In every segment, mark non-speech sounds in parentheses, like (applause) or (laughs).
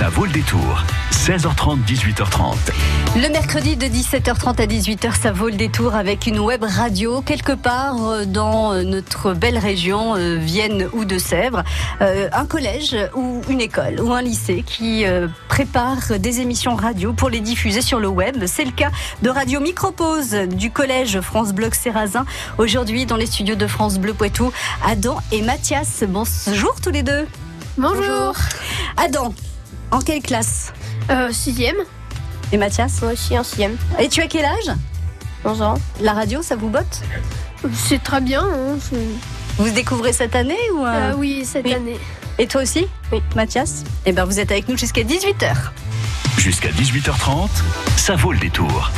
Ça vaut le détour. 16h30, 18h30. Le mercredi de 17h30 à 18h, ça vaut le détour avec une web radio quelque part euh, dans euh, notre belle région, euh, Vienne ou de Sèvres. Un collège ou une école ou un lycée qui prépare des émissions radio pour les diffuser sur le web. C'est le cas de Radio Micropause du collège France Bleu Serrazin. Aujourd'hui, dans les studios de France Bleu Poitou, Adam et Mathias. Bonjour tous les deux. Bonjour. Adam, en quelle classe euh, Sixième. Et Mathias Moi aussi en sixième. Et tu as quel âge 11 ans. La radio, ça vous botte C'est très bien. Hein, vous découvrez cette année ou euh, Oui, cette année. Et toi aussi Oui. Mathias Eh bien, vous êtes avec nous jusqu'à 18h. Jusqu'à 18h30, ça vaut le détour.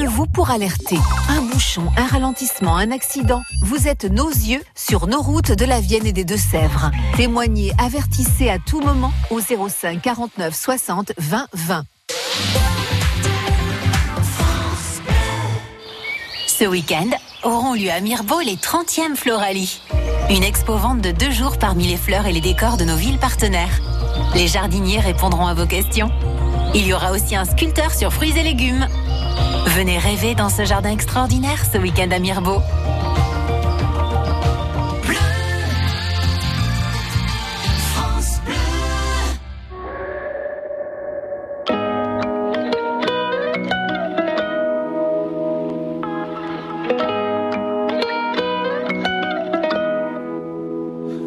Que vous pour alerter Un bouchon, un ralentissement, un accident Vous êtes nos yeux sur nos routes de la Vienne et des Deux-Sèvres. Témoignez, avertissez à tout moment au 05 49 60 20 20. Ce week-end auront lieu à Mirbeau les 30e Florali. Une expo-vente de deux jours parmi les fleurs et les décors de nos villes partenaires. Les jardiniers répondront à vos questions. Il y aura aussi un sculpteur sur fruits et légumes. Venez rêver dans ce jardin extraordinaire ce week-end à Mirbeau.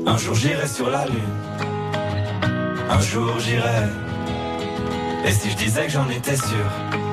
Un jour j'irai sur la lune. Un jour j'irai. Et si je disais que j'en étais sûr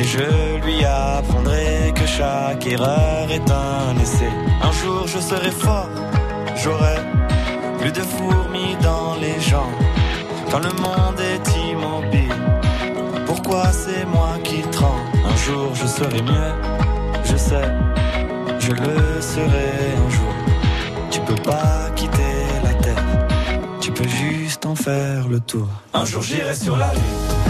Et je lui apprendrai que chaque erreur est un essai. Un jour je serai fort, j'aurai plus de fourmis dans les jambes. Quand le monde est immobile, pourquoi c'est moi qui tremble? Un jour je serai mieux, je sais, je le serai un jour. Tu peux pas quitter la terre, tu peux juste en faire le tour. Un jour j'irai sur la lune.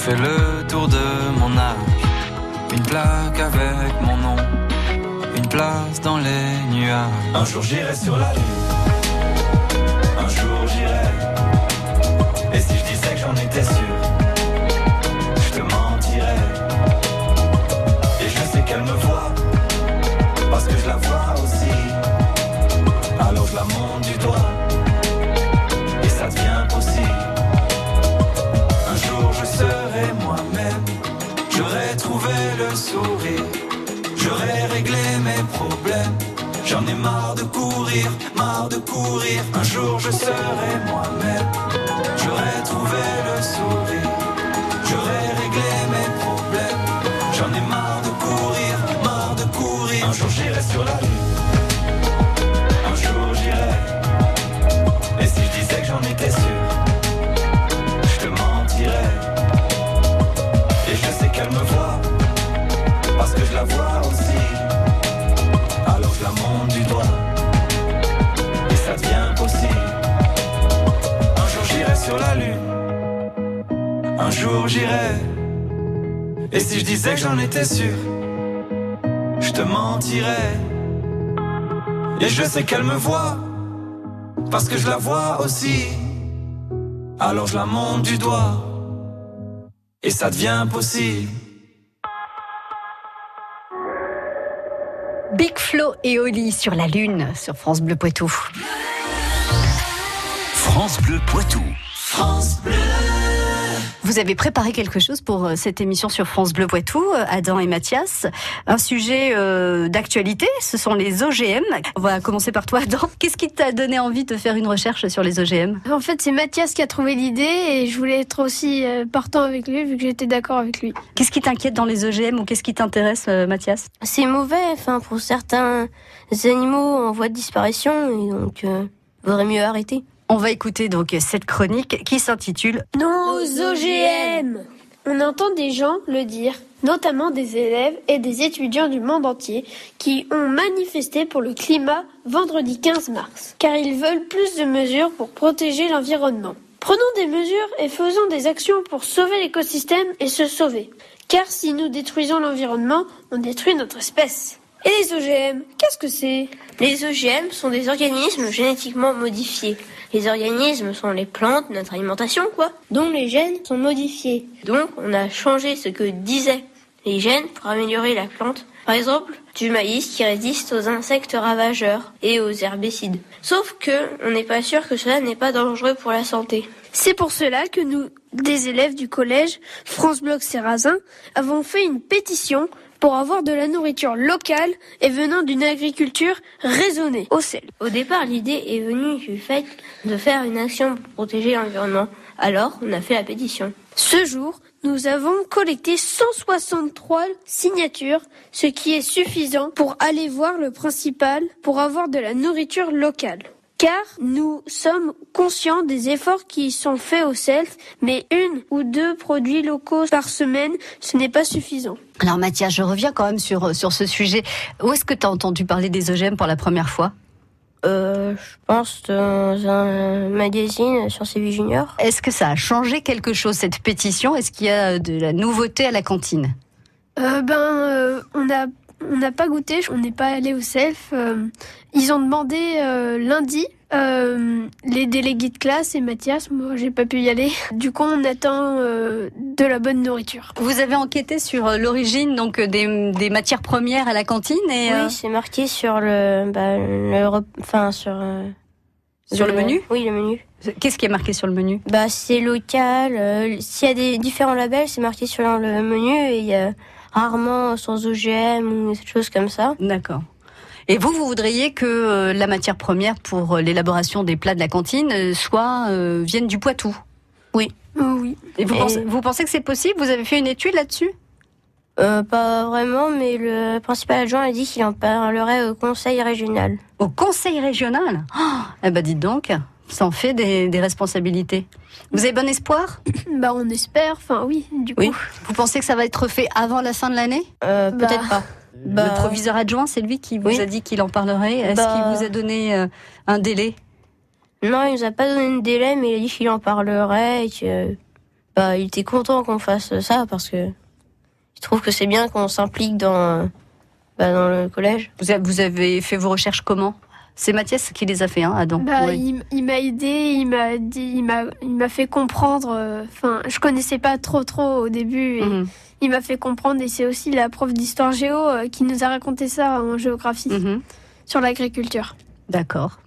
fait le tour de mon âge. Une plaque avec mon nom place dans les nuages. Un jour j'irai sur la lune. J'aurai trouvé le sourire J'aurais réglé mes problèmes. J'en ai marre de courir, marre de courir. Un jour je serai moi-même. J'aurais trouvé le sourire. J'aurais réglé mes un jour j'irai. Et si je disais que j'en étais sûr, je te mentirais. Et je sais qu'elle me voit, parce que je la vois aussi. Alors je la monte du doigt, et ça devient possible. Big Flo et Oli sur la Lune, sur France Bleu Poitou. France Bleu Poitou. France Bleu. Vous avez préparé quelque chose pour euh, cette émission sur France Bleu Poitou, euh, Adam et Mathias. Un sujet euh, d'actualité, ce sont les OGM. On va commencer par toi, Adam. Qu'est-ce qui t'a donné envie de faire une recherche sur les OGM En fait, c'est Mathias qui a trouvé l'idée et je voulais être aussi partant avec lui vu que j'étais d'accord avec lui. Qu'est-ce qui t'inquiète dans les OGM ou qu'est-ce qui t'intéresse, Mathias? C'est mauvais, enfin pour certains animaux en voie de disparition et donc euh, vaudrait mieux arrêter. On va écouter donc cette chronique qui s'intitule Nos OGM On entend des gens le dire, notamment des élèves et des étudiants du monde entier qui ont manifesté pour le climat vendredi 15 mars, car ils veulent plus de mesures pour protéger l'environnement. Prenons des mesures et faisons des actions pour sauver l'écosystème et se sauver. Car si nous détruisons l'environnement, on détruit notre espèce. Et les OGM, qu'est-ce que c'est? Les OGM sont des organismes génétiquement modifiés. Les organismes sont les plantes, notre alimentation quoi, dont les gènes sont modifiés. Donc on a changé ce que disaient les gènes pour améliorer la plante. Par exemple, du maïs qui résiste aux insectes ravageurs et aux herbicides. Sauf que on n'est pas sûr que cela n'est pas dangereux pour la santé. C'est pour cela que nous, des élèves du collège France Bloc Serrazin, avons fait une pétition pour avoir de la nourriture locale et venant d'une agriculture raisonnée au sel. Au départ, l'idée est venue du fait de faire une action pour protéger l'environnement. Alors, on a fait la pétition. Ce jour, nous avons collecté 163 signatures, ce qui est suffisant pour aller voir le principal pour avoir de la nourriture locale. Car nous sommes conscients des efforts qui sont faits au CELT, mais une ou deux produits locaux par semaine, ce n'est pas suffisant. Alors Mathias, je reviens quand même sur, sur ce sujet. Où est-ce que tu as entendu parler des OGM pour la première fois? Euh, je pense dans un magazine sur CV Junior. Est-ce que ça a changé quelque chose, cette pétition? Est-ce qu'il y a de la nouveauté à la cantine? Euh, ben, euh, on a on n'a pas goûté, on n'est pas allé au self. euh, ils ont demandé euh, lundi euh, les délégués de classe et Mathias, moi j'ai pas pu y aller. Du coup, on attend euh, de la bonne nourriture. Vous avez enquêté sur l'origine donc des, des matières premières à la cantine et euh, Oui, c'est marqué sur le, bah, le, enfin sur. euh, sur le menu Oui, le menu. Qu'est-ce qui est marqué sur le menu? Bah, c'est local. euh, S'il y a des différents labels, c'est marqué sur le menu et il y a rarement sans OGM ou des choses comme ça. D'accord. Et vous, vous voudriez que euh, la matière première pour euh, l'élaboration des plats de la cantine euh, soit euh, vienne du Poitou? Oh oui. Et vous, Et- Pensez, vous pensez que c'est possible? Vous avez fait une étude là-dessus? Euh, pas vraiment, mais le principal adjoint a dit qu'il en parlerait au conseil régional. Au conseil régional? Oh, Eh ben dites donc, ça en fait des, des responsabilités. Vous avez bon espoir? Bah, on espère. Enfin, oui. Du coup. Oui. Vous pensez que ça va être fait avant la fin de l'année? Euh, Bah, Peut-être pas. Bah, Le proviseur adjoint, c'est lui qui vous oui. a dit qu'il en parlerait. Est-ce Bah- qu'il vous a donné euh, un délai? Non, il nous a pas donné de délai, mais il a dit qu'il en parlerait et que bah, il était content qu'on fasse ça parce que il trouve que c'est bien qu'on s'implique dans, bah, dans le collège. vous avez fait vos recherches comment? C'est Mathias qui les a fait, hein, Adam Bah, il m'a aidé, il m'a dit, il m'a, il m'a fait comprendre. euh, Enfin, je connaissais pas trop trop au début. Et Mhm, Il m'a fait comprendre et c'est aussi la prof d'histoire géo euh, qui nous a raconté ça en géographie mhm. sur l'agriculture. D'accord.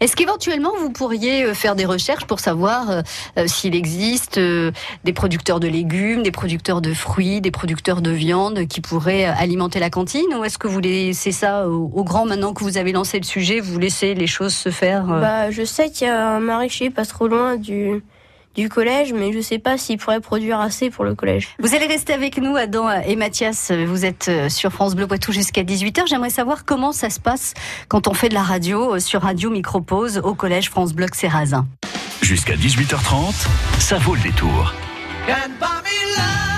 Est-ce qu'éventuellement vous pourriez euh, faire des recherches pour savoir euh, euh, s'il existe des producteurs de légumes, des producteurs de fruits, des producteurs de viande qui pourraient alimenter la cantine Ou est-ce que vous laissez ça au, au grand maintenant que vous avez lancé le sujet Vous laissez les choses se faire euh, Bah, je sais qu'il y a un maraîcher pas trop loin du, du collège, mais je sais pas s'il pourrait produire assez pour le collège. Vous allez rester avec nous, Adam et Mathias. Vous êtes euh, sur France Bleu Poitou jusqu'à 18h. J'aimerais savoir comment ça se passe quand on fait de la radio euh, sur Radio Micropause au collège France Bloc Serrazin. Jusqu'à 18h30, ça vaut le détour. Can't buy me love,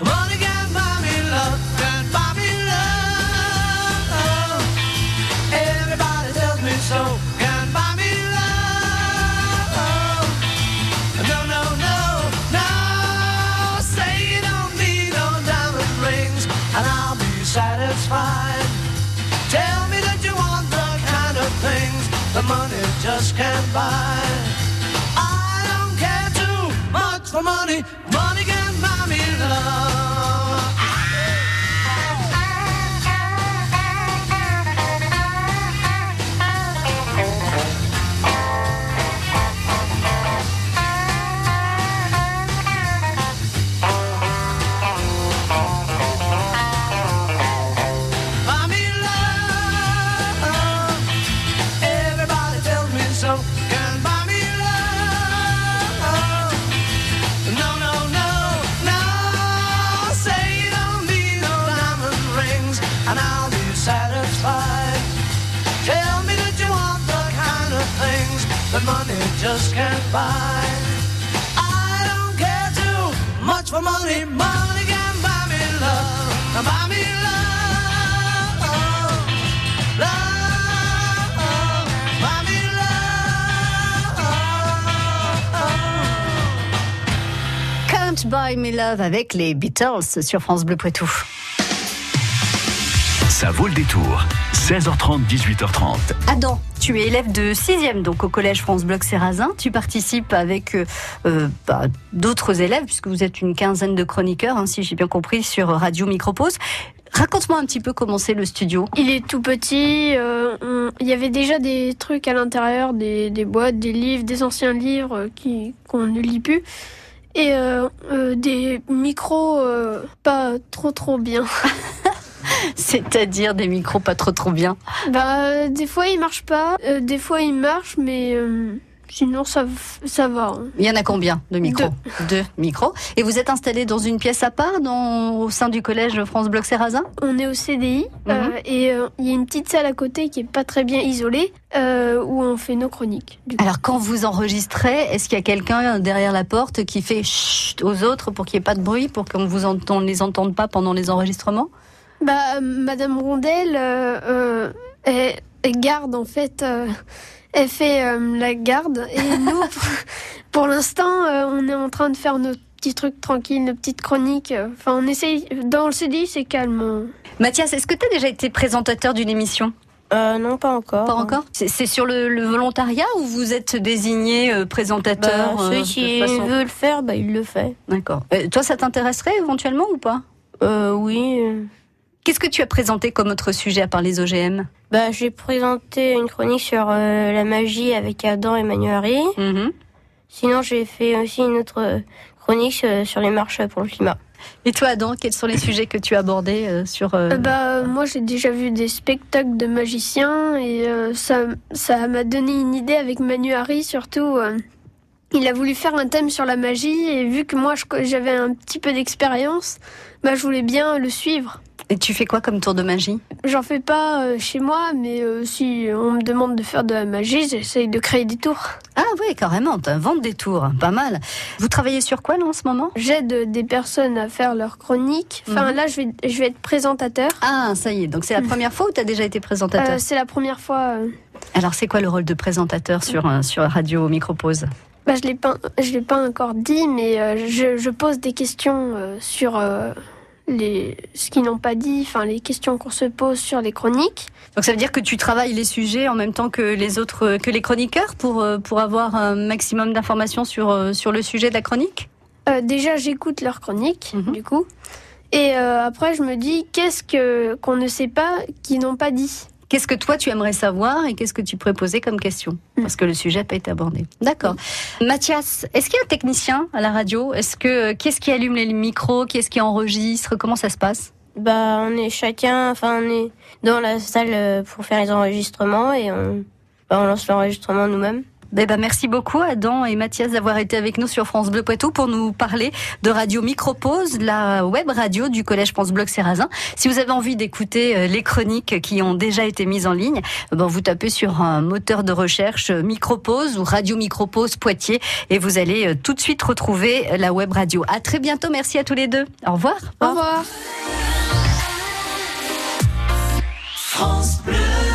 can buy me love. No, no, no, no. Say you don't need no diamond rings, and I'll be satisfied. Tell me that you want the kind of things money just can't buy. I don't care too much for money. Money can buy me love. Buy Me Love avec les Beatles sur France Bleu Poitou. Ça vaut le détour. 16h30, 18h30. Adam, tu es élève de 6e donc au collège France Bloc Sérazin. Tu participes avec euh, euh, bah, d'autres élèves puisque vous êtes une quinzaine de chroniqueurs, hein, si j'ai bien compris, sur Radio Micropause. Raconte-moi un petit peu comment c'est le studio. Il est tout petit. euh, on- Il y avait déjà des trucs à l'intérieur, des, des boîtes, des livres, des anciens livres euh, qui qu'on ne lit plus. Et euh, euh, des micros euh, pas trop trop bien. (laughs) C'est-à-dire des micros pas trop trop bien? Bah, euh, des fois ils marchent pas, euh, des fois ils marchent, mais euh, sinon ça, ça va. hein. Il y en a combien de micros (laughs) Deux micros. Et vous êtes installé dans une pièce à part dans, au sein du collège France Bloc Sérazin On est au CDI euh, Mhm. et euh, il y a une petite salle à côté qui est pas très bien isolée euh, où on fait nos chroniques. Alors quand vous enregistrez, est-ce qu'il y a quelqu'un derrière la porte qui fait chut aux autres pour qu'il n'y ait pas de bruit, pour qu'on vous entend, on ne les entende pas pendant les enregistrements? Bah, euh, Madame Rondel, euh, euh, elle garde en fait, euh, elle fait euh, la garde et (laughs) nous, pour, pour l'instant, euh, on est en train de faire nos petits trucs tranquilles, nos petites chroniques. Enfin, on essaye. Dans le CDI, c'est calme. Mathias, est-ce que tu as déjà été présentateur d'une émission? Euh, non, pas encore. Pas encore? C'est c'est sur le, le volontariat ou vous êtes désigné euh, présentateur Bah, celui qui façon- veut le faire, bah, il le fait. D'accord. Euh, toi, ça t'intéresserait éventuellement ou pas? Euh, oui. Euh. Qu'est-ce que tu as présenté comme autre sujet à part les OGM Bah, j'ai présenté une chronique sur euh, la magie avec Adam et Manuari. Mhm. Sinon, j'ai fait aussi une autre euh, chronique sur, sur les marches pour le climat. Et toi, Adam, quels sont les (coughs) sujets que tu as abordés euh, sur euh, Euh, bah, euh, moi, j'ai déjà vu des spectacles de magiciens et euh, ça, ça m'a donné une idée avec Manu Harry, surtout. Il a voulu faire un thème sur la magie et vu que moi, j'avais un petit peu d'expérience, bah, je voulais bien le suivre. Et tu fais quoi comme tour de magie? J'en fais pas euh, chez moi, mais euh, si on me demande de faire de la magie, j'essaye de créer des tours. Ah oui, carrément, t'inventes des tours, pas mal. Vous travaillez sur quoi là en ce moment? J'aide des personnes à faire leurs chroniques. Enfin, Mhm. là, je vais, je vais être présentateur. Ah, ça y est, donc c'est la première fois ou t'as déjà été présentateur? Euh, c'est la première fois. Alors c'est quoi le rôle de présentateur sur, sur Radio Micropause Bah, je je l'ai pas encore dit, mais euh, je, je pose des questions euh, sur euh, les, ce qu'ils n'ont pas dit, enfin les questions qu'on se pose sur les chroniques. Donc ça veut dire que tu travailles les sujets en même temps que les autres, que les chroniqueurs pour, pour avoir un maximum d'informations sur, sur le sujet de la chronique? Déjà, j'écoute leurs chroniques, Mhm. du coup, et après, je me dis qu'est-ce que qu'on ne sait pas, qu'ils n'ont pas dit? Qu'est-ce que toi tu aimerais savoir et qu'est-ce que tu pourrais poser comme question Parce que le sujet n'a pas été abordé. D'accord. Mathias, est-ce qu'il y a un technicien à la radio Est-ce que qui est-ce qui allume les micros Qui est-ce qui enregistre Comment ça se passe Bah, on est chacun, enfin, on est dans la salle euh, pour faire les enregistrements et on, bah, on lance l'enregistrement nous-mêmes. Eh ben, merci beaucoup Adam et Mathias d'avoir été avec nous sur France Bleu Poitou pour nous parler de Radio Micropause, la web radio du collège France Bleu Sérazin. Si vous avez envie d'écouter euh, les chroniques qui ont déjà été mises en ligne, eh ben vous tapez sur un moteur de recherche euh, Micropause ou Radio Micropause Poitiers et vous allez euh, tout de suite retrouver la web radio. À très bientôt. Merci à tous les deux. Au revoir. Au revoir. France Bleu.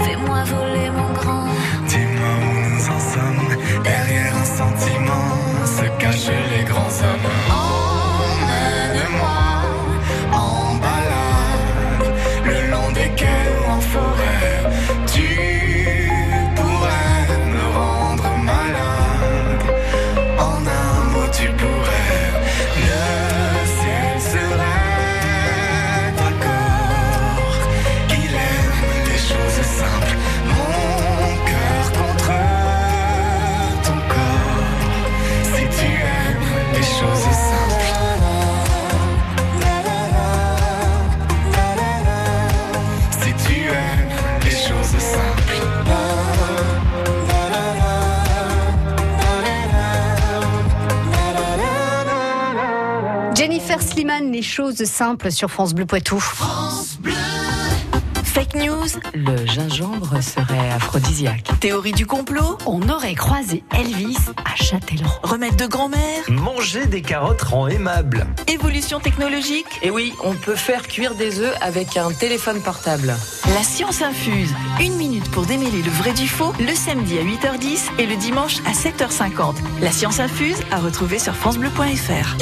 Fais-moi voler, mon grand. Dis-moi où nous en sommes. Derrière un sentiment se cachent les choses simples sur France Bleu Poitou. Fake news, le gingembre serait aphrodisiaque. Théorie du complot, on aurait croisé Elvis à Châtellerault. Remède de grand-mère, Manger des carottes rend aimable. évolution technologique, Et oui, on peut faire cuire des œufs avec un téléphone portable. la science infuse. Une minute pour démêler le vrai du faux, le samedi à 8h10 et le dimanche à 7h50. La science infuse à retrouver sur francebleu.fr.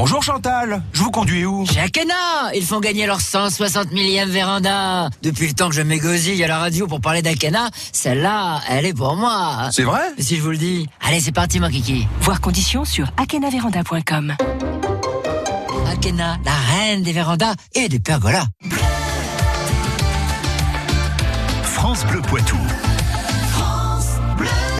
Bonjour Chantal, je vous conduis où? Chez Akena Ils font gagner leur 160 millième véranda. Depuis le temps que je m'égosille à la radio pour parler d'Akena, celle-là, elle est pour moi. C'est vrai? Si je vous le dis. Allez, c'est parti, mon kiki. Voir conditions sur akenaveranda.com. Akena, la reine des vérandas et des pergolas. France Bleu Poitou.